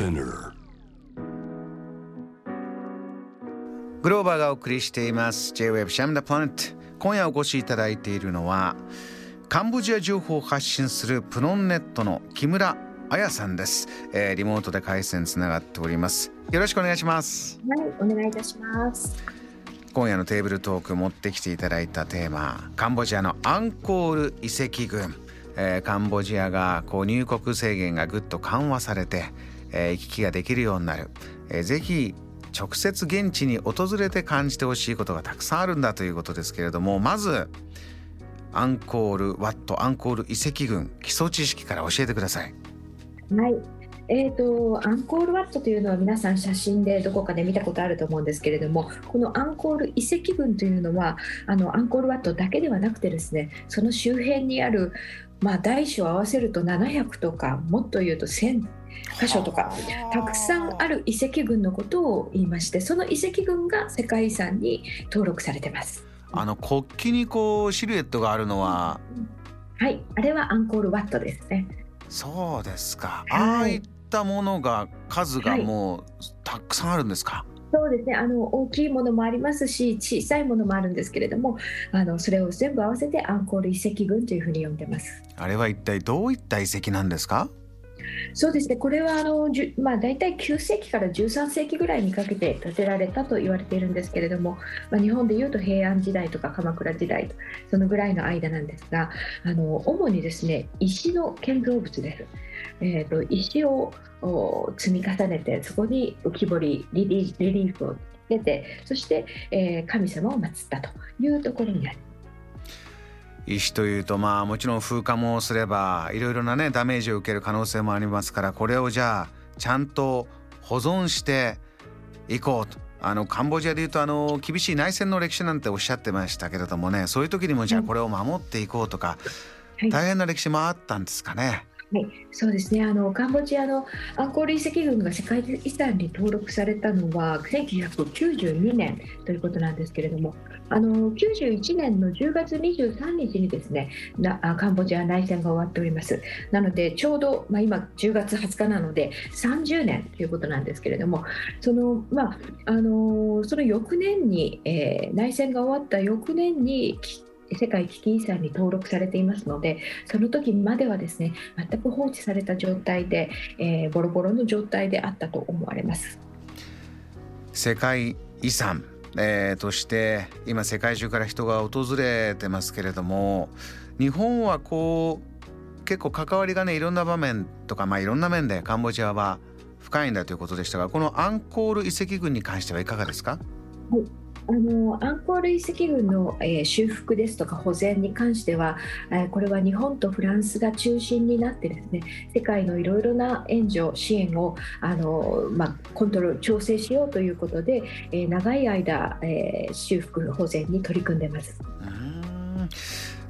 Spinner. グローバーがお送りしています。J-Web シャムダプラネット今夜お越しいただいているのはカンボジア情報を発信するプノンネットの木村彩さんです、えー、リモートで回線つながっております。よろしくお願いします。はいお願いいたします。今夜のテーブルトーク持ってきていただいたテーマカンボジアのアンコール遺跡群、えー、カンボジアがこう入国制限がぐっと緩和されて、えー、行き来ができるようになる、えー、ぜひ直接現地に訪れて感じてほしいことがたくさんあるんだということですけれどもまずアンコールワットアンコール遺跡群基礎知識から教えてください。はいえーと、アンコールワットというのは皆さん写真でどこかで見たことあると思うんですけれどもこのアンコール遺跡群というのはあのアンコールワットだけではなくてですねその周辺にある、まあ、大小合わせると700とかもっと言うと1000箇所とかたくさんある遺跡群のことを言いましてその遺跡群が世界遺産に登録されてます。あの国旗にこうシルエットがあるのははい。あれはアンコールワットですね。そうですか、はい、ああいったものが数がもうたくさんあるんですか、そうですね。あの大きいものもありますし小さいものもあるんですけれどもあのそれを全部合わせてアンコール遺跡群というふうに呼んでます。あれは一体どういった遺跡なんですか？そうですねこれはあの、まあ、大体9世紀から13世紀ぐらいにかけて建てられたと言われているんですけれども、まあ、日本でいうと平安時代とか鎌倉時代そのぐらいの間なんですがあの主にですね石の建造物です。えーと、石を積み重ねてそこに浮き彫りリリーフをつけてそして、えー、神様を祀ったというところになります。石というとまあもちろん風化もすればいろいろなねダメージを受ける可能性もありますからこれをじゃあちゃんと保存していこうと。あのカンボジアでいうとあの厳しい内戦の歴史なんておっしゃってましたけれどもねそういう時にもじゃあこれを守っていこうとか、大変な歴史もあったんですかね。はい、そうですね。あのカンボジアのアンコール遺跡群が世界遺産に登録されたのは1992年ということなんですけれどもあの91年の10月23日にですねなカンボジア内戦が終わっております。なのでちょうど、まあ、今10月20日なので30年ということなんですけれどもその,、まあ、あのその翌年に、えー、内戦が終わった翌年に世界危機遺産に登録されていますのでその時まではですね全く放置された状態で、えー、ボロボロの状態であったと思われます。世界遺産、えー、として今世界中から人が訪れてますけれども日本はこう結構関わりがねいろんな場面とか、まあ、いろんな面でカンボジアは深いんだということでしたがこのアンコール遺跡群に関してはいかがですか、はいあのアンコール遺跡群の、えー、修復ですとか保全に関しては、えー、これは日本とフランスが中心になってですね世界のいろいろな援助支援をあの、まあ、コントロール調整しようということで、えー、長い間、えー、修復保全に取り組んでます。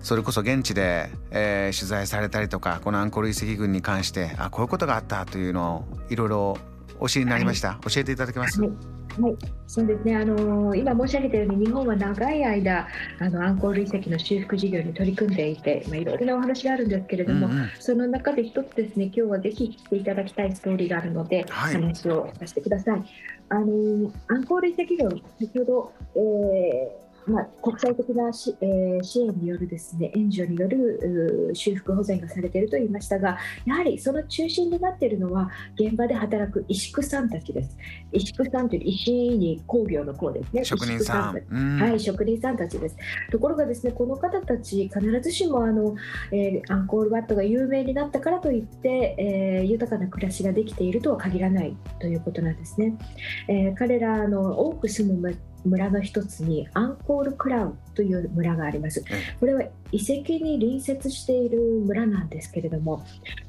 それこそ現地で、えー、取材されたりとかこのアンコール遺跡群に関してあこういうことがあったというのをいろいろお知りになりました、はい、教えていただけます、はいはい、そうですね。あの今申し上げたように日本は長い間あのアンコール遺跡の修復事業に取り組んでいて、まあいろいろなお話があるんですけれども、うんうん、その中で一つですね、今日はぜひ聞いていただきたいストーリーがあるので、はい、話をさせてください。あのアンコール遺跡群先ほど、えーまあ、国際的なし、えー、支援によるですね援助による修復保全がされていると言いましたがやはりその中心になっているのは現場で働く石工さんたちです。石工さんという石に工業の工ですね。職人さん。はい職人さんたちです。ところがですねこの方たち必ずしもあの、えー、アンコールワットが有名になったからといって、えー、豊かな暮らしができているとは限らないということなんですね、えー、彼らの多く住む村の一つにアンコールクラウという村があります。これは遺跡に隣接している村なんですけれども、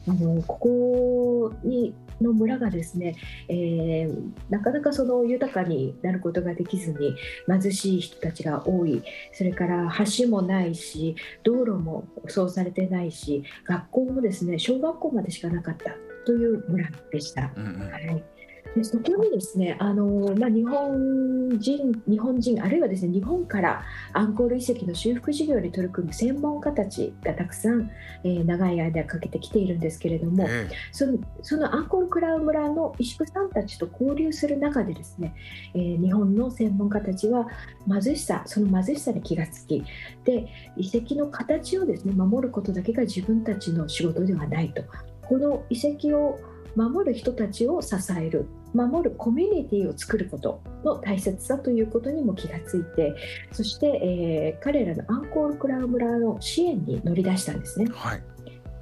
あのここにの村がですね、えー、なかなかその豊かになることができずに貧しい人たちが多いそれから橋もないし道路も舗装されてないし学校もですね小学校までしかなかったという村でした。うんうん、はいでそこにですねあの、まあ、日本人日本人あるいはですね日本からアンコール遺跡の修復事業に取り組む専門家たちがたくさん、えー、長い間かけてきているんですけれども、えー、そのそのアンコールクラウ村の石工さんたちと交流する中でですね、えー、日本の専門家たちは貧しさその貧しさに気がつきで遺跡の形をですね守ることだけが自分たちの仕事ではないと。この遺跡を守る人たちを支える守るコミュニティを作ることの大切さということにも気がついてそして、えー、彼らのアンコールクラウ村の支援に乗り出したんですね。はい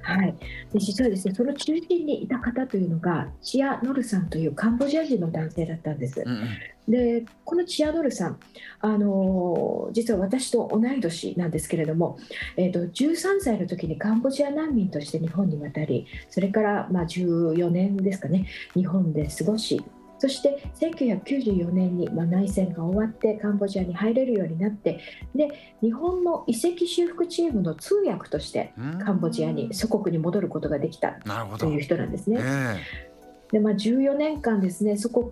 はい、で実はですねその中心にいた方というのがチア・ノルさんというカンボジア人の男性だったんです。うん、でこのチア・ノルさんあの実は私と同い年なんですけれども、えーと、13歳の時にカンボジア難民として日本に渡りそれからまあ14年ですかね日本で過ごしそして1994年に、まあ、内戦が終わってカンボジアに入れるようになってで日本の遺跡修復チームの通訳としてカンボジアに祖国に戻ることができたという人なんですね。でまあ、14年間ですね祖国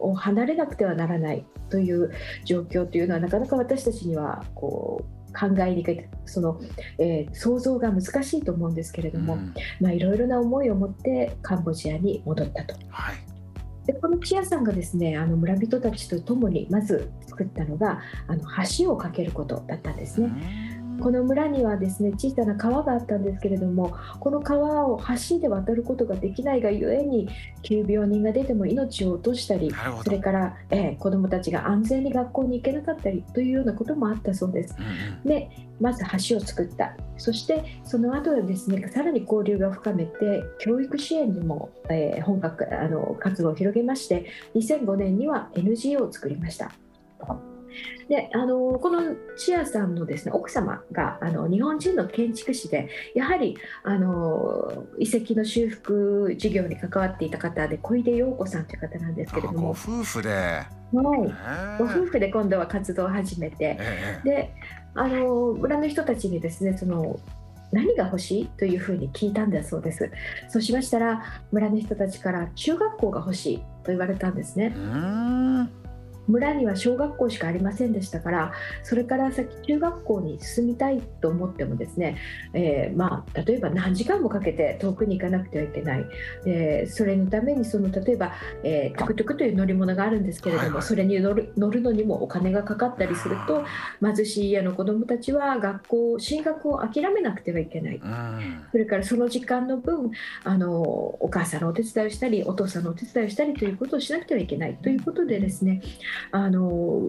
を離れなくてはならないという状況というのはなかなか私たちにはこう考えにくい。その、えー、想像が難しいと思うんですけれども、うん、まあ、いろいろな思いを持ってカンボジアに戻ったと。でこのピアさんがですねあの村人たちと共にまず作ったのがあの橋を架けることだったんですね。この村にはですね小さな川があったんですけれどもこの川を橋で渡ることができないがゆえに急病人が出ても命を落としたりそれから、えー、子どもたちが安全に学校に行けなかったりというようなこともあったそうです。うん、でまず橋を作ったそしてその後はですねさらに交流が深めて教育支援にも、えー、本格あの活動を広げまして2005年には NGO を作りました。であのこのチアさんのですね奥様があの日本人の建築士でやはりあの遺跡の修復事業に関わっていた方で小出陽子さんという方なんですけれども。ご夫婦で、はい、ご夫婦で今度は活動を始めて、であの村の人たちにですねその何が欲しいというふうに聞いたんだそうです。そうしましたら村の人たちから中学校が欲しいと言われたんですね村には小学校しかありませんでしたからそれから先中学校に進みたいと思ってもですね、えー、まあ、例えば何時間もかけて遠くに行かなくてはいけない、えー、それのためにその例えば、えー、トゥクトゥクという乗り物があるんですけれども、はいはい、それに乗る乗るのにもお金がかかったりすると貧しい家の子どもたちは学校進学を諦めなくてはいけない、それからその時間の分あのお母さんのお手伝いをしたりお父さんのお手伝いをしたりということをしなくてはいけないということでですねあの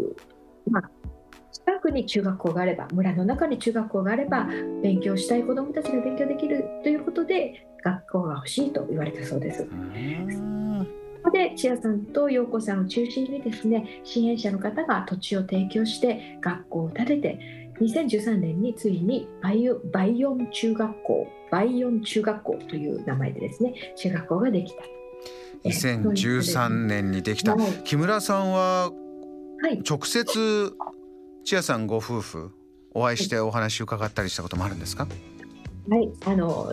まあ近くに中学校があれば村の中に中学校があれば勉強したい子どもたちが勉強できるということで学校が欲しいと言われたそうです。ここで千谷さんと陽子さんを中心にですね支援者の方が土地を提供して学校を建てて2013年についにバイバイオン中学校バイオン中学校という名前でですね中学校ができた。2013年にできた、木村さんは直接千谷さんご夫婦お会いしてお話を伺ったりしたこともあるんですか、はい、あの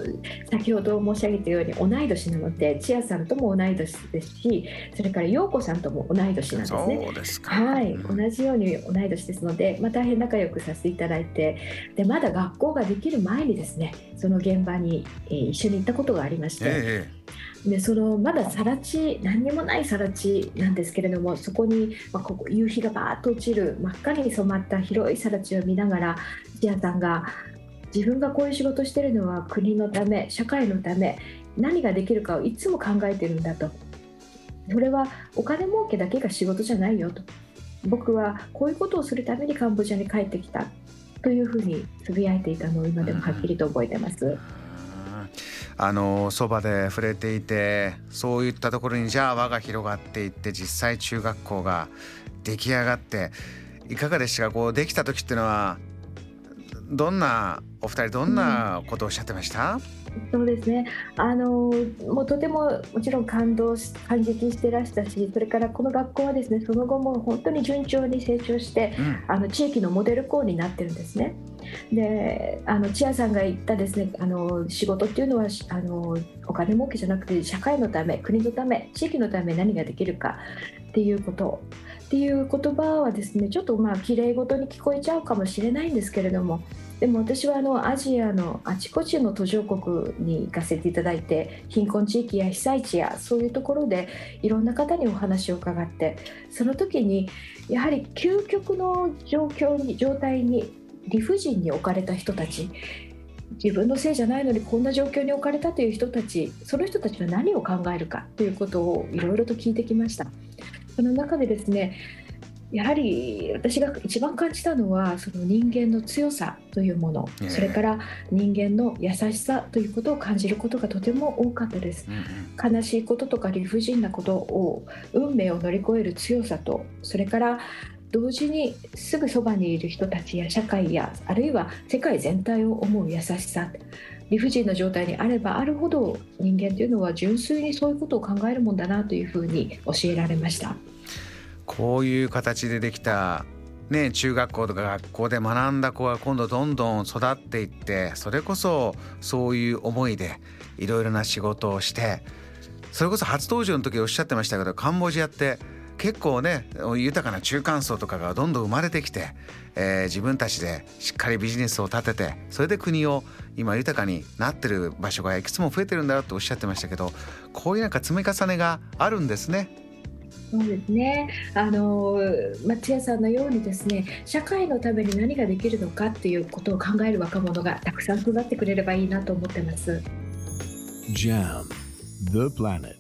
先ほど申し上げたように同い年なので千谷さんとも同い年ですしそれから陽子さんとも同い年なんですね。そうですか、はい、うん、同じように同い年ですので、まあ、大変仲良くさせていただいてでまだ学校ができる前にですねその現場に、えー、一緒に行ったことがありまして。ええでそのまだ更地何にもない更地なんですけれどもそこに、まあ、ここ夕日がバーッと落ちる真っ赤に染まった広い更地を見ながら土屋さんが自分がこういう仕事してるのは国のため社会のため何ができるかをいつも考えてるんだと。それはお金儲けだけが仕事じゃないよと。僕はこういうことをするためにカンボジアに帰ってきた。というふうにつぶやいていたのを今でもはっきりと覚えてます。あのそばで触れていてそういったところにじゃあ輪が広がっていって実際中学校が出来上がっていかがでしたか？こうできた時っていうのはどんなお二人どんなことをおっしゃってました、うんそうですね。あのもうとてももちろん感動し感激してらしたしそれからこの学校はですねその後も本当に順調に成長して、うん、あの地域のモデル校になってるんですね。であのチアさんが言ったですねあの仕事っていうのはあのお金儲けじゃなくて社会のため国のため地域のため何ができるかっていうこと。っていう言葉はですねちょっとまあ綺麗事に聞こえちゃうかもしれないんですけれどもでも私はあのアジアのあちこちの途上国に行かせていただいて貧困地域や被災地やそういうところでいろんな方にお話を伺ってその時にやはり究極の状況に状態に理不尽に置かれた人たち自分のせいじゃないのにこんな状況に置かれたという人たちその人たちは何を考えるかということをいろいろと聞いてきました。その中でですねやはり私が一番感じたのはその人間の強さというもの、それから人間の優しさということを感じることがとても多かったです、悲しいこととか理不尽なことを運命を乗り越える強さとそれから同時にすぐそばにいる人たちや社会やあるいは世界全体を思う優しさ理不尽な状態にあればあるほど人間というのは純粋にそういうことを考えるもんだなというふうに教えられました。こういう形でできたね、中学校とか学校で学んだ子が今度どんどん育っていってそれこそそういう思いでいろいろな仕事をしてそれこそ初登場の時おっしゃってましたけどカンボジアって結構ね豊かな中間層とかがどんどん生まれてきて、えー、自分たちでしっかりビジネスを立ててそれで国を今豊かになってる場所がいくつも増えてるんだよとおっしゃってましたけどこういうなんか積み重ねがあるんですね。そうですねあの松屋さんのようにですね社会のために何ができるのかっていうことを考える若者がたくさん育ってくれればいいなと思ってます。JAM The Planet